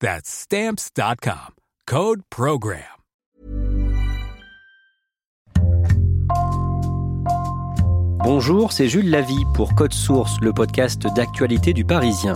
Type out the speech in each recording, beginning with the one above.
That's Stamps.com. Code Program. Bonjour, c'est Jules Lavie pour Code Source, le podcast d'actualité du Parisien.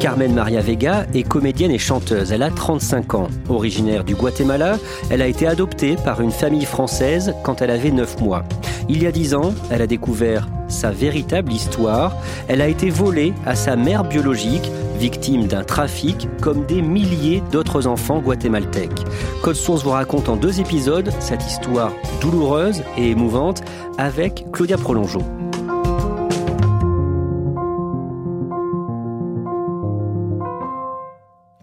Carmen Maria Vega est comédienne et chanteuse. Elle a 35 ans. Originaire du Guatemala, elle a été adoptée par une famille française quand elle avait 9 mois. Il y a 10 ans, elle a découvert sa véritable histoire. Elle a été volée à sa mère biologique, victime d'un trafic, comme des milliers d'autres enfants guatémaltèques. Code Source vous raconte en deux épisodes cette histoire douloureuse et émouvante avec Claudia Prolongeau.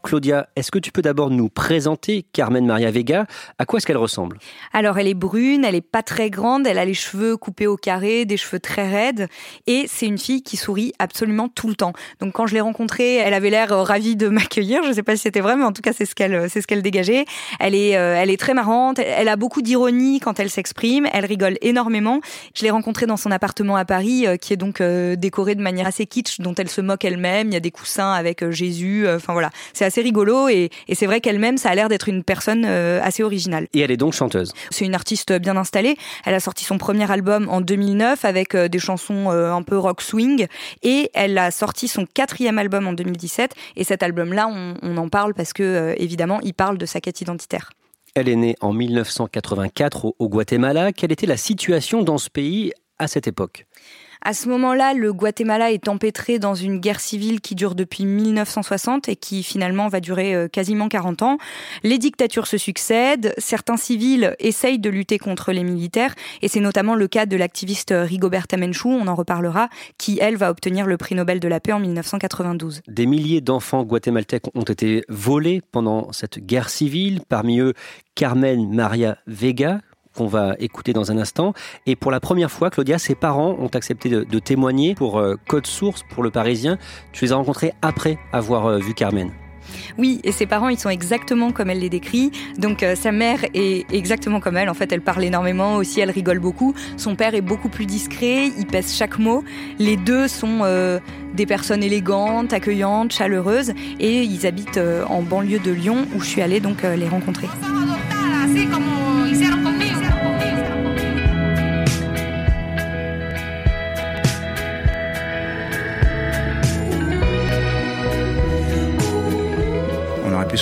Claudia, est-ce que tu peux d'abord nous présenter Carmen Maria Vega? À quoi est-ce qu'elle ressemble? Alors, elle est brune, elle est pas très grande, elle a les cheveux coupés au carré, des cheveux très raides, et c'est une fille qui sourit absolument tout le temps. Donc, quand je l'ai rencontrée, elle avait l'air euh, ravie de m'accueillir. Je sais pas si c'était vrai, mais en tout cas, c'est ce qu'elle, euh, c'est ce qu'elle dégageait. Elle est, euh, elle est très marrante. Elle a beaucoup d'ironie quand elle s'exprime. Elle rigole énormément. Je l'ai rencontrée dans son appartement à Paris, qui est donc décoré de manière assez kitsch, dont elle se moque elle-même. Il y a des coussins avec Jésus. Enfin voilà, c'est assez rigolo et, c'est vrai qu'elle-même, ça a l'air d'être une personne euh, assez originale. Et elle est donc chanteuse. C'est une artiste bien installée. Elle a sorti son premier album en 2009 avec euh, des chansons euh, un peu rock swing et elle a sorti son quatrième album en 2017 et cet album-là, on, en parle parce que évidemment, il parle de sa quête identitaire. Elle est née en 1984 au Guatemala. Quelle était la situation dans ce pays à cette époque? À ce moment-là, le Guatemala est empêtré dans une guerre civile qui dure depuis 1960 et qui finalement va durer euh, quasiment 40 ans. Les dictatures se succèdent, certains civils essayent de lutter contre les militaires et c'est notamment le cas de l'activiste Rigoberta Menchú, on en reparlera, qui elle va obtenir le prix Nobel de la paix en 1992. Des milliers d'enfants guatémaltèques ont été volés pendant cette guerre civile, parmi eux Carmen Maria Vega, qu'on va écouter dans un instant. Et pour la première fois, Claudia, ses parents ont accepté de, témoigner pour euh, Code Source, pour le Parisien. Tu les as rencontrés après avoir euh, vu Carmen. Oui, et ses parents, ils sont exactement comme elle les décrit. Donc euh, sa mère est exactement comme elle. En fait, elle parle énormément aussi, elle rigole beaucoup. Son père est beaucoup plus discret, il pèse chaque mot. Les deux sont des personnes élégantes, accueillantes, chaleureuses, et ils habitent en banlieue de Lyon, où je suis allée donc les rencontrer.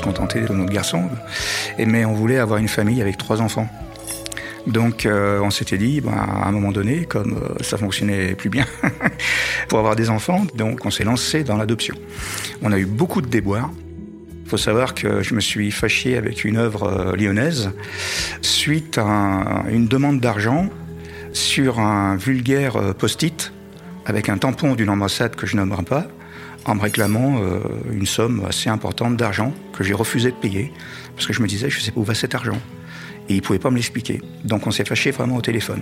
Contenter de notre garçon. mais on voulait avoir une famille avec trois enfants. Donc euh, on s'était dit, bah, à un moment donné, comme euh, ça fonctionnait plus bien, pour avoir des enfants, donc on s'est lancé dans l'adoption. On a eu beaucoup de déboires. Il faut savoir que je me suis fâché avec une œuvre euh, lyonnaise suite à une demande d'argent sur un vulgaire post-it avec un tampon d'une ambassade que je nommerai pas en me réclamant euh, une somme assez importante d'argent que j'ai refusé de payer parce que je me disais je sais pas où va cet argent et il pouvait pas me l'expliquer. Donc on s'est fâché vraiment au téléphone.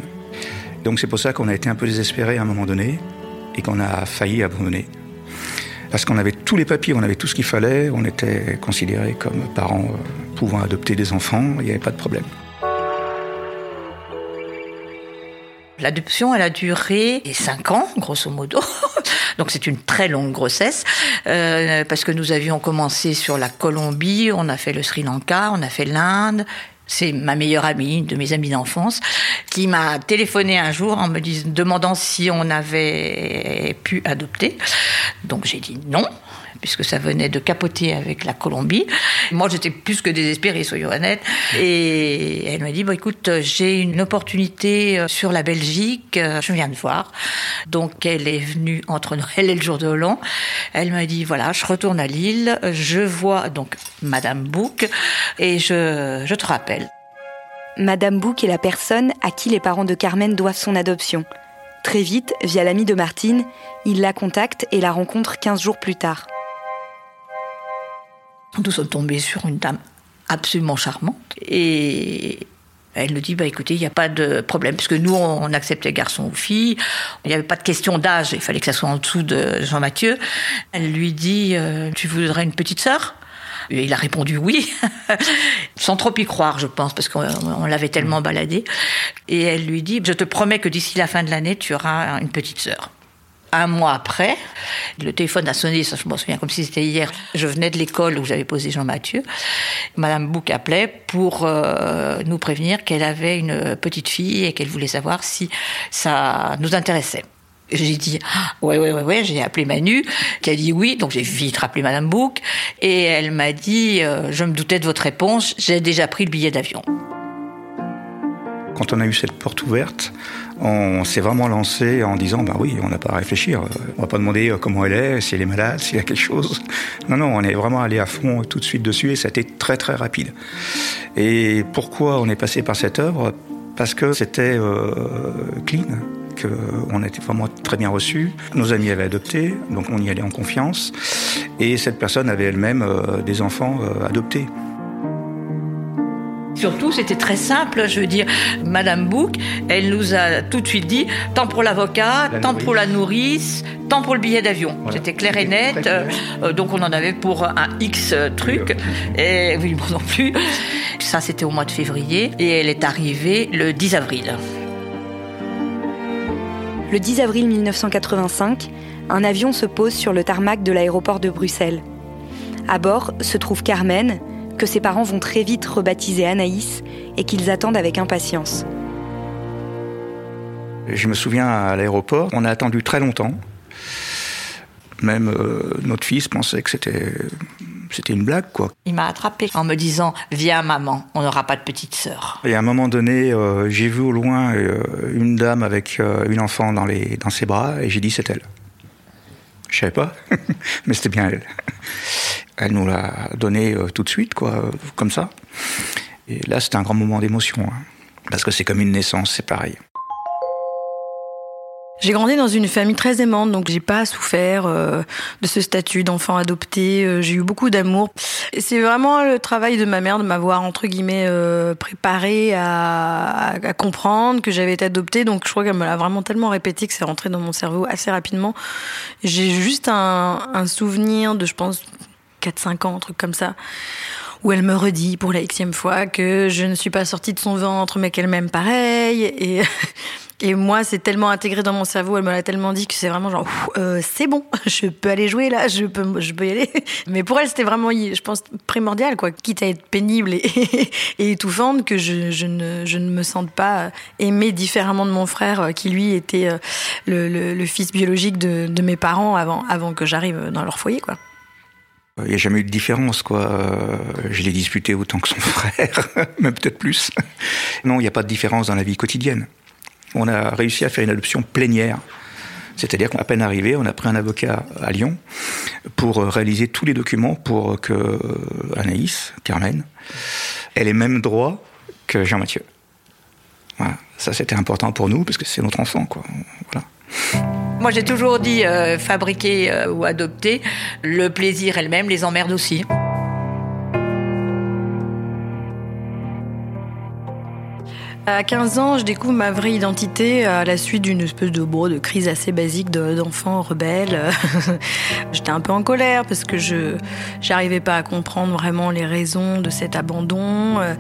Donc c'est pour ça qu'on a été un peu désespéré à un moment donné et qu'on a failli abandonner. Parce qu'on avait tous les papiers, on avait tout ce qu'il fallait, on était considérés comme parents euh, pouvant adopter des enfants, il n'y avait pas de problème. L'adoption, elle a duré 5 ans, grosso modo. Donc c'est une très longue grossesse, euh, parce que nous avions commencé sur la Colombie, on a fait le Sri Lanka, on a fait l'Inde, c'est ma meilleure amie, une de mes amies d'enfance, qui m'a téléphoné un jour en me demandant si on avait pu adopter. Donc j'ai dit non. Puisque ça venait de capoter avec la Colombie. Moi, j'étais plus que désespérée, soyons honnêtes. Et elle m'a dit, bon, écoute, j'ai une opportunité euh, sur la Belgique, euh, je viens de voir. Donc, elle est venue entre Noël et le jour de l'an. Elle m'a dit, voilà, je retourne à Lille, je vois donc Madame Bouc et je, je te rappelle. Madame Bouc est la personne à qui les parents de Carmen doivent son adoption. Très vite, via l'ami de Martine, il la contacte et la rencontre 15 jours plus tard. Nous sommes tombés sur une dame absolument charmante et elle nous dit bah écoutez il n'y a pas de problème puisque nous on acceptait garçon ou fille. Il n'y avait pas de question d'âge il fallait que ça soit en dessous de Jean Mathieu elle lui dit euh, tu voudrais une petite sœur? Et il a répondu oui, sans trop y croire, je pense, parce qu'on l'avait tellement baladé. Et elle lui dit, je te promets que d'ici la fin de l'année, tu auras une petite sœur un mois après, le téléphone a sonné, ça je me souviens comme si c'était hier. Je venais de l'école où j'avais posé Jean-Mathieu. Madame Bouc appelait pour euh, nous prévenir qu'elle avait une petite fille et qu'elle voulait savoir si ça nous intéressait. J'ai dit ah, ouais ouais ouais ouais. J'ai appelé Manu, qui a dit oui. Donc j'ai vite rappelé Madame Bouc et elle m'a dit euh, je me doutais de votre réponse. J'ai déjà pris le billet d'avion. Quand on a eu cette porte ouverte, on s'est vraiment lancé en disant bah oui, on n'a pas à réfléchir. On va pas demander euh, comment elle est, si elle est malade, s'il y a quelque chose. Non, non, on est vraiment allé à fond tout de suite dessus et ça a été très très rapide. Et pourquoi on est passé par cette œuvre? Parce que c'était euh, clean, qu'on été vraiment très bien reçu. Nos amis avaient adopté, donc on y allait en confiance. Et cette personne avait elle-même euh, des enfants adoptés. Surtout, c'était très simple. Je veux dire, Madame Bouc, elle nous a tout de suite dit tant pour l'avocat, tant pour la nourrice, tant pour le billet d'avion. C'était clair et net. Euh, donc on en avait pour un X truc. Et oui, moi non plus. Ça, c'était au mois de février. Et elle est arrivée le 10 avril. Le 10 avril 1985, un avion se pose sur le tarmac de l'aéroport de Bruxelles. À bord se trouve Carmen, que ses parents vont très vite rebaptiser Anaïs et qu'ils attendent avec impatience. Je me souviens à l'aéroport, on a attendu très longtemps. Même euh, notre fils pensait que c'était c'était une blague, quoi. Il m'a attrapé en me disant Viens, maman, on n'aura pas de petite sœur. Et à un moment donné, euh, j'ai vu au loin euh, une dame avec une enfant dans, les, dans ses bras et j'ai dit C'est elle. Je savais pas, mais c'était bien elle. Elle nous l'a donné euh, tout de suite, quoi, comme ça. Et là, c'était un grand moment d'émotion, hein. parce que c'est comme une naissance, c'est pareil. J'ai grandi dans une famille très aimante, donc j'ai pas souffert euh, de ce statut d'enfant adopté. Euh, j'ai eu beaucoup d'amour. C'est vraiment le travail de ma mère de m'avoir entre guillemets préparé à, à, comprendre que j'avais été adoptée. Donc je crois qu'elle me l'a vraiment tellement répété que c'est rentré dans mon cerveau assez rapidement. J'ai juste un, un souvenir de, je pense, 4-5 ans, un truc comme ça, où elle me redit pour la xème fois que je ne suis pas sortie de son ventre, mais qu'elle m'aime pareil. Et, et moi, c'est tellement intégré dans mon cerveau, elle me l'a tellement dit que c'est vraiment genre, euh, c'est bon, je peux aller jouer là, je peux, je peux y aller. Mais pour elle, c'était vraiment, je pense, primordial, quoi, quitte à être pénible et, étouffante, que je, ne, je ne me sente pas aimée différemment de mon frère, qui lui était euh, le, fils biologique de, mes parents avant, avant que j'arrive dans leur foyer, quoi. Il n'y a jamais eu de différence, quoi. Euh, je l'ai disputé autant que son frère, même peut-être plus. Non, il n'y a pas de différence dans la vie quotidienne. On a réussi à faire une adoption plénière. C'est-à-dire qu'à peine arrivé, on a pris un avocat à Lyon pour réaliser tous les documents pour que Anaïs, Carmen, ait les mêmes droits que Jean-Mathieu. Voilà. Ça, c'était important pour nous parce que c'est notre enfant, quoi. Moi, j'ai toujours dit euh, fabriquer euh, ou adopter. Le plaisir elle-même les emmerde aussi. À 15 ans, je découvre ma vraie identité à la suite d'une espèce de, bon, de crise assez basique d'enfant rebelle. J'étais un peu en colère parce que je j'arrivais pas à comprendre vraiment les raisons de cet abandon. Euh,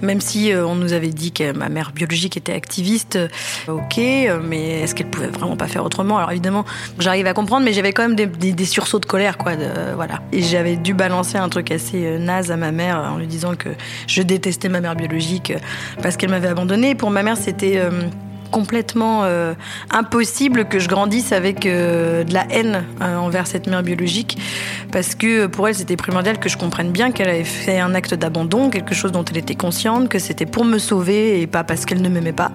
même si euh, on nous avait dit que ma mère biologique était activiste, euh, ok, mais est-ce qu'elle pouvait vraiment pas faire autrement? Alors évidemment, j'arrivais à comprendre, mais j'avais quand même des, des, sursauts de colère, quoi. Voilà. Et j'avais dû balancer un truc assez naze à ma mère en lui disant que je détestais ma mère biologique parce qu'elle m'avait abandonné pour ma mère, c'était euh, complètement euh, impossible que je grandisse avec euh, de la haine envers cette mère biologique, parce que pour elle, c'était primordial que je comprenne bien qu'elle avait fait un acte d'abandon, quelque chose dont elle était consciente, que c'était pour me sauver et pas parce qu'elle ne m'aimait pas.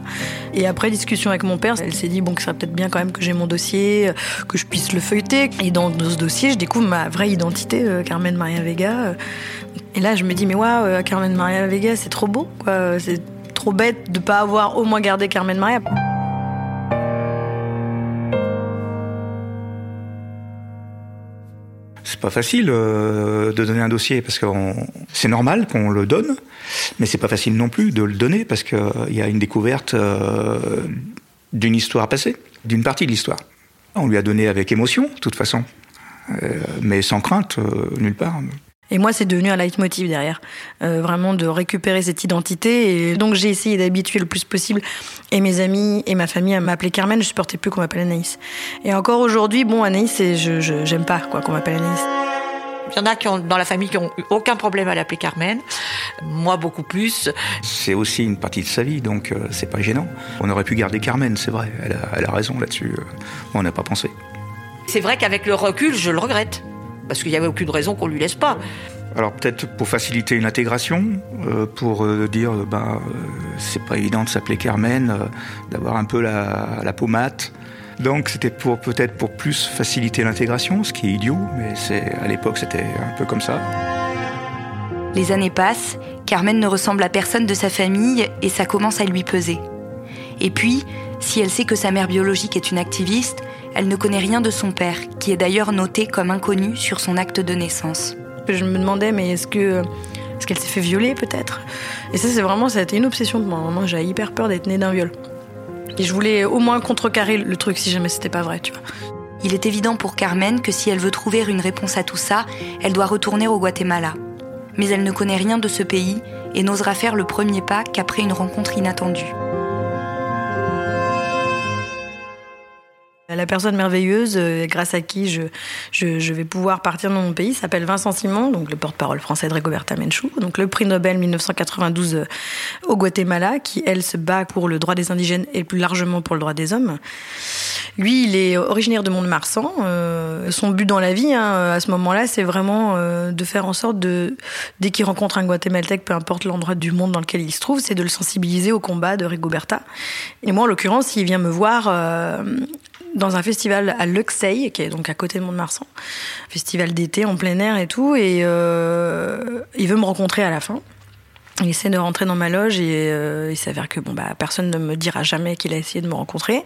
Et après discussion avec mon père, elle s'est dit bon, que ça serait peut-être bien quand même que j'ai mon dossier, que je puisse le feuilleter. Et dans, ce dossier, je découvre ma vraie identité, Carmen Maria Vega. Et là, je me dis mais waouh, Carmen Maria Vega, c'est trop beau, quoi. Trop bête de pas avoir au moins gardé Carmen Maria. C'est pas facile euh, de donner un dossier parce que c'est normal qu'on le donne, mais c'est pas facile non plus de le donner parce qu'il y a une découverte euh, d'une histoire passée, d'une partie de l'histoire. On lui a donné avec émotion, de toute façon, euh, mais sans crainte, nulle part. Et moi, c'est devenu un leitmotiv derrière, euh, vraiment de récupérer cette identité. Et donc, j'ai essayé d'habituer le plus possible et mes amis et ma famille à m'appeler Carmen. Je supportais plus qu'on m'appelle Anaïs. Et encore aujourd'hui, bon, Anaïs, je, j'aime pas quoi qu'on m'appelle Anaïs. Il y en a qui ont, dans la famille qui ont eu aucun problème à l'appeler Carmen. Moi, beaucoup plus. C'est aussi une partie de sa vie, donc euh, c'est pas gênant. On aurait pu garder Carmen, c'est vrai. Elle a, elle a raison là-dessus. Euh, on n'a pas pensé. C'est vrai qu'avec le recul, je le regrette parce qu'il n'y avait aucune raison qu'on lui laisse pas. Alors peut-être pour faciliter une intégration, euh, pour euh, dire bah c'est pas évident de s'appeler Carmen, d'avoir un peu la, la peau mate. Donc c'était pour peut-être pour plus faciliter l'intégration, ce qui est idiot, mais c'est à l'époque c'était un peu comme ça. Les années passent, Carmen ne ressemble à personne de sa famille et ça commence à lui peser. Et puis, si elle sait que sa mère biologique est une activiste, elle ne connaît rien de son père, qui est d'ailleurs noté comme inconnu sur son acte de naissance. Je me demandais, mais est-ce que est-ce qu'elle s'est fait violer peut-être? Et ça, c'est vraiment, ça a été une obsession de moi. Moi, j'avais hyper peur d'être née d'un viol. Et je voulais au moins contrecarrer le truc si jamais c'était pas vrai, tu vois. Il est évident pour Carmen que si elle veut trouver une réponse à tout ça, elle doit retourner au Guatemala. Mais elle ne connaît rien de ce pays et n'osera faire le premier pas qu'après une rencontre inattendue. La personne merveilleuse, euh, grâce à qui je, vais pouvoir partir dans mon pays, s'appelle Vincent Simon, donc le porte-parole français de Rigoberta Menchú, donc le prix Nobel 1992 euh, au Guatemala, qui elle se bat pour le droit des indigènes et plus largement pour le droit des hommes. Lui, il est originaire de Mont-de-Marsan. Euh, son but dans la vie, hein, à ce moment-là, c'est vraiment de faire en sorte de, dès qu'il rencontre un Guatémaltèque, peu importe l'endroit du monde dans lequel il se trouve, c'est de le sensibiliser au combat de Rigoberta. Et moi, en l'occurrence, il vient me voir dans un festival à Luxeuil, qui est donc à côté de Mont-de-Marsan, festival d'été en plein air et tout, et euh, il veut me rencontrer à la fin. Il essaie de rentrer dans ma loge et euh, il s'avère que bon bah personne ne me dira jamais qu'il a essayé de me rencontrer.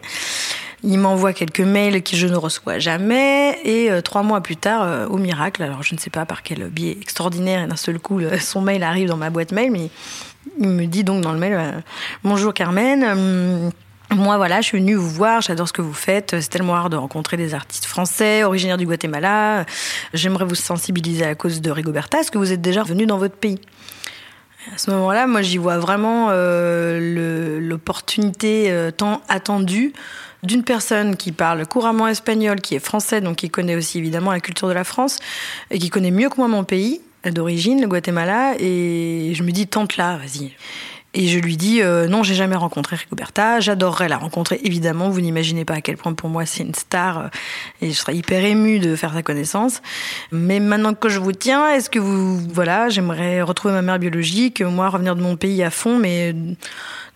Il m'envoie quelques mails que je ne reçois jamais et euh, trois mois plus tard, au miracle, alors je ne sais pas par quel biais extraordinaire et d'un seul coup son mail arrive dans ma boîte mail, mais il me dit donc dans le mail bonjour Carmen. Moi, voilà, je suis venue vous voir, j'adore ce que vous faites. C'est tellement rare de rencontrer des artistes français, originaires du Guatemala. J'aimerais vous sensibiliser à la cause de Rigoberta. Est-ce que vous êtes déjà venu dans votre pays? À ce moment-là, moi, j'y vois vraiment euh, l'opportunité euh, tant attendue d'une personne qui parle couramment espagnol, qui est français, donc qui connaît aussi évidemment la culture de la France, et qui connaît mieux que moi mon pays d'origine, le Guatemala. Et je me dis, tente là, vas-y. Et je lui dis euh, non, j'ai jamais rencontré Rigoberta. J'adorerais la rencontrer, évidemment. Vous n'imaginez pas à quel point pour moi c'est une star euh, et je serais hyper émue de faire sa connaissance. Mais maintenant que je vous tiens, est-ce que vous, voilà, j'aimerais retrouver ma mère biologique, moi revenir de mon pays à fond, mais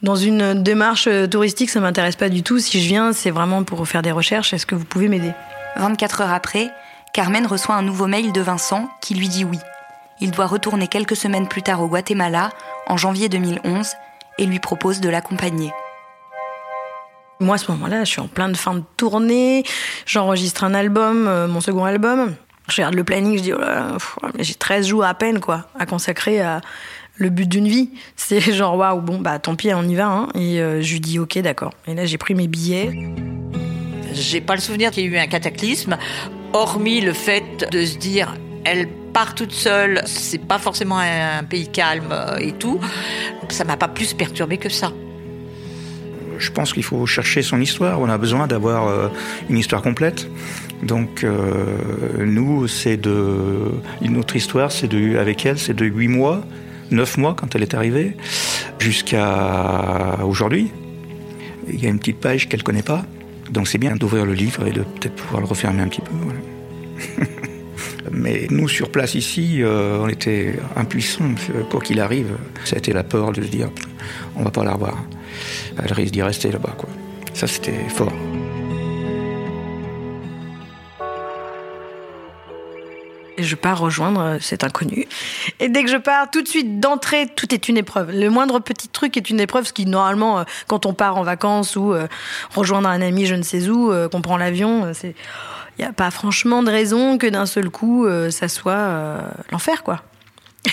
dans une démarche touristique, ça m'intéresse pas du tout. Si je viens, c'est vraiment pour faire des recherches. Est-ce que vous pouvez m'aider? 24 heures après, Carmen reçoit un nouveau mail de Vincent qui lui dit oui. Il doit retourner quelques semaines plus tard au Guatemala en janvier 2011 et lui propose de l'accompagner. Moi, à ce moment-là, je suis en plein de fin de tournée, j'enregistre un album, euh, mon second album. Je regarde le planning, je dis, oh j'ai 13 jours à peine, quoi, à consacrer à le but d'une vie. C'est genre, waouh, bon, bah tant pis, on y va. Hein. Et euh, je lui dis, ok, d'accord. Et là, j'ai pris mes billets. J'ai pas le souvenir qu'il y ait eu un cataclysme, hormis le fait de se dire, elle part toute seule, c'est pas forcément un pays calme euh, et tout. Ça m'a pas plus perturbé que ça. Je pense qu'il faut chercher son histoire. On a besoin d'avoir euh, une histoire complète. Donc euh, nous, c'est de notre histoire, c'est de avec elle, c'est de huit mois, neuf mois quand elle est arrivée, jusqu'à aujourd'hui. il y a une petite page qu'elle connaît pas. Donc c'est bien d'ouvrir le livre et de peut-être pouvoir le refermer un petit peu. Mais nous, sur place ici, euh, on était impuissants. Quoi qu'il arrive, ça a été la peur de se dire on va pas la revoir. Elle risque d'y rester là-bas. Ça, c'était fort. Je pars rejoindre euh, cet inconnu. Et dès que je pars, tout de suite, d'entrée, tout est une épreuve. Le moindre petit truc est une épreuve, ce qui, normalement, euh, quand on part en vacances ou euh, rejoindre un ami je ne sais où, qu'on prend l'avion, c'est... Il n'y a pas franchement de raison que d'un seul coup, ça soit l'enfer, quoi.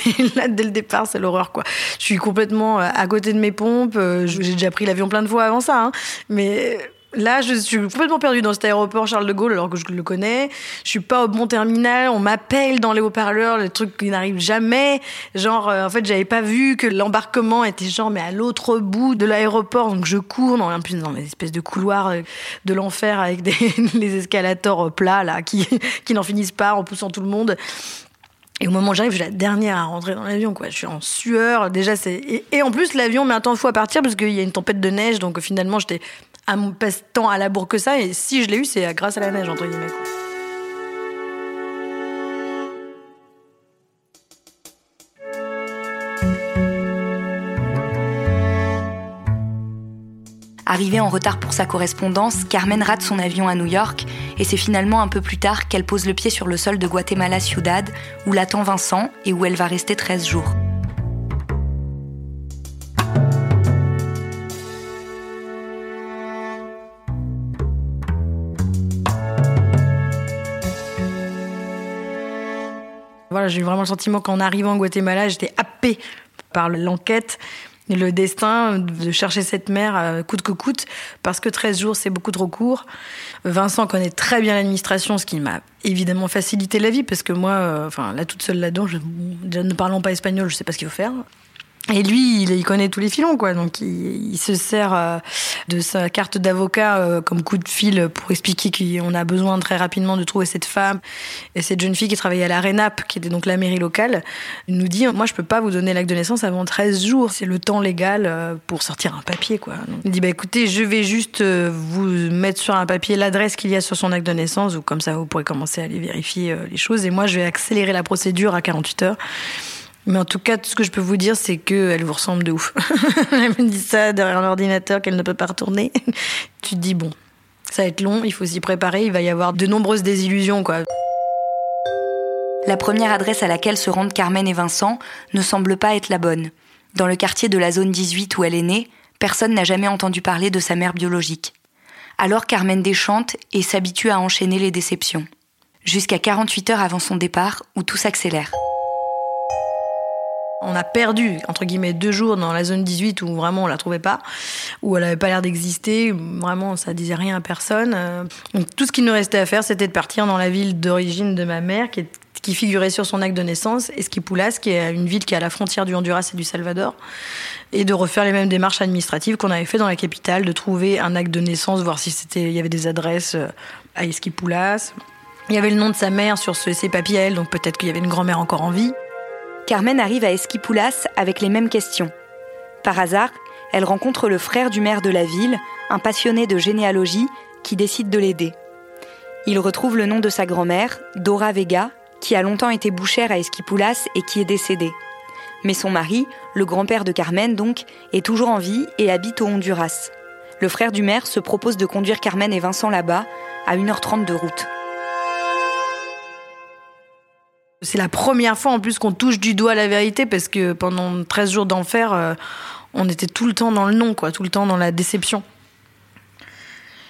Et là, dès le départ, c'est l'horreur, quoi. Je suis complètement à côté de mes pompes. J'ai déjà pris l'avion plein de fois avant ça, hein. mais Là, je suis complètement perdue dans cet aéroport Charles de Gaulle alors que je le connais. Je suis pas au bon terminal. On m'appelle dans les haut-parleurs, les trucs qui n'arrivent jamais. Genre, euh, en fait, j'avais pas vu que l'embarquement était genre, mais à l'autre bout de l'aéroport. Donc, je cours dans, dans les espèces de couloirs euh, de l'enfer avec des, les escalators euh, plats, là, qui, qui n'en finissent pas en poussant tout le monde. Et au moment où j'arrive, je suis la dernière à rentrer dans l'avion, quoi. Je suis en sueur. Déjà, c'est, et, en plus, l'avion met un temps fou à partir parce qu'il y a une tempête de neige. Donc, finalement, j'étais à mon passe-temps à la bourre que ça. Et si je l'ai eu, c'est grâce à la neige, entre guillemets. Arrivée en retard pour sa correspondance, Carmen rate son avion à New York et c'est finalement un peu plus tard qu'elle pose le pied sur le sol de Guatemala Ciudad où l'attend Vincent et où elle va rester 13 jours. J'ai eu vraiment le sentiment qu'en arrivant au Guatemala, j'étais happée par l'enquête le destin de chercher cette mère euh, coûte que coûte, parce que 13 jours, c'est beaucoup trop court. Vincent connaît très bien l'administration, ce qui m'a évidemment facilité la vie, parce que moi, euh, enfin, là toute seule là-dedans, je, ne parlant pas espagnol, je sais pas ce qu'il faut faire. Et lui, il, connaît tous les filons, quoi. Donc, il, se sert euh, de sa carte d'avocat euh, comme coup de fil pour expliquer qu'on a besoin très rapidement de trouver cette femme. Et cette jeune fille qui travaillait à la RENAP, qui était donc la mairie locale, nous dit Moi, je peux pas vous donner l'acte de naissance avant 13 jours. C'est le temps légal euh, pour sortir un papier, quoi. il dit Bah écoutez, je vais juste vous mettre sur un papier l'adresse qu'il y a sur son acte de naissance, ou comme ça, vous pourrez commencer à aller vérifier les choses. Et moi, je vais accélérer la procédure à 48 heures. Mais en tout cas, tout ce que je peux vous dire, c'est qu'elle vous ressemble de ouf. elle me dit ça derrière un ordinateur qu'elle ne peut pas retourner. tu te dis, bon, ça va être long, il faut s'y préparer, il va y avoir de nombreuses désillusions, quoi. La première adresse à laquelle se rendent Carmen et Vincent ne semble pas être la bonne. Dans le quartier de la zone 18 où elle est née, personne n'a jamais entendu parler de sa mère biologique. Alors Carmen déchante et s'habitue à enchaîner les déceptions. Jusqu'à 48 heures avant son départ, où tout s'accélère. On a perdu, entre guillemets, deux jours dans la zone 18 où vraiment on la trouvait pas, où elle avait pas l'air d'exister, vraiment ça disait rien à personne. Euh, donc tout ce qu'il nous restait à faire, c'était de partir dans la ville d'origine de ma mère, qui, qui figurait sur son acte de naissance, Esquipulas, qui est une ville qui est à la frontière du Honduras et du Salvador, et de refaire les mêmes démarches administratives qu'on avait fait dans la capitale, de trouver un acte de naissance, voir si c'était, il y avait des adresses euh, à Esquipulas. Il y avait le nom de sa mère sur ses papiers donc peut-être qu'il y avait une grand-mère encore en vie. Carmen arrive à Esquipoulas avec les mêmes questions. Par hasard, elle rencontre le frère du maire de la ville, un passionné de généalogie, qui décide de l'aider. Il retrouve le nom de sa grand-mère, Dora Vega, qui a longtemps été bouchère à Esquipoulas et qui est décédée. Mais son mari, le grand-père de Carmen donc, est toujours en vie et habite au Honduras. Le frère du maire se propose de conduire Carmen et Vincent là-bas, à 1h30 de route. C'est la première fois en plus qu'on touche du doigt la vérité parce que pendant 13 jours d'enfer, euh, on était tout le temps dans le non, quoi, tout le temps dans la déception.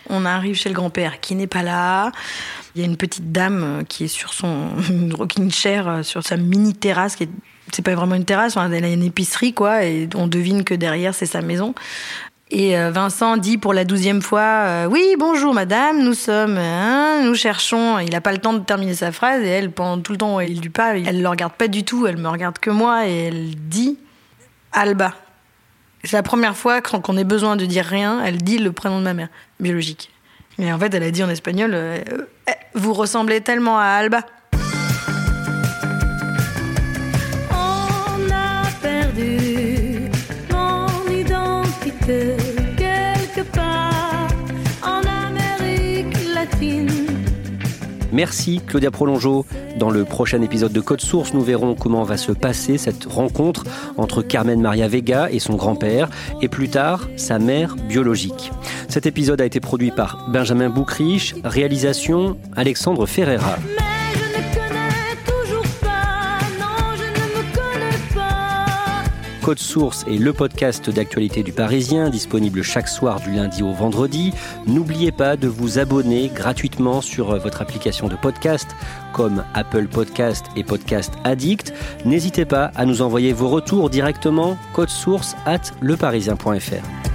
On arrive chez le grand-père qui n'est pas là. Il y a une petite dame euh, qui est sur son rocking chair, euh, sur sa mini terrasse, qui c'est pas vraiment une terrasse, elle a une épicerie, quoi, et on devine que derrière c'est sa maison. Et euh, Vincent dit pour la douzième fois euh, Oui, bonjour madame, nous sommes, hein, nous cherchons. Il n'a pas le temps de terminer sa phrase et elle, pendant tout le temps où il lui parle, elle ne le regarde pas du tout, elle me regarde que moi et elle dit Alba. C'est la première fois qu'on ait besoin de dire rien, elle dit le prénom de ma mère, biologique. Mais en fait, elle a dit en espagnol euh, Vous ressemblez tellement à Alba. Merci Claudia Prolongeau. Dans le prochain épisode de Code Source, nous verrons comment va se passer cette rencontre entre Carmen Maria Vega et son grand-père, et plus tard, sa mère biologique. Cet épisode a été produit par Benjamin Boucriche, réalisation Alexandre Ferreira. Code Source est le podcast d'actualité du Parisien, disponible chaque soir du lundi au vendredi. N'oubliez pas de vous abonner gratuitement sur votre application de podcast comme Apple Podcast et Podcast Addict. N'hésitez pas à nous envoyer vos retours directement code source at leparisien.fr.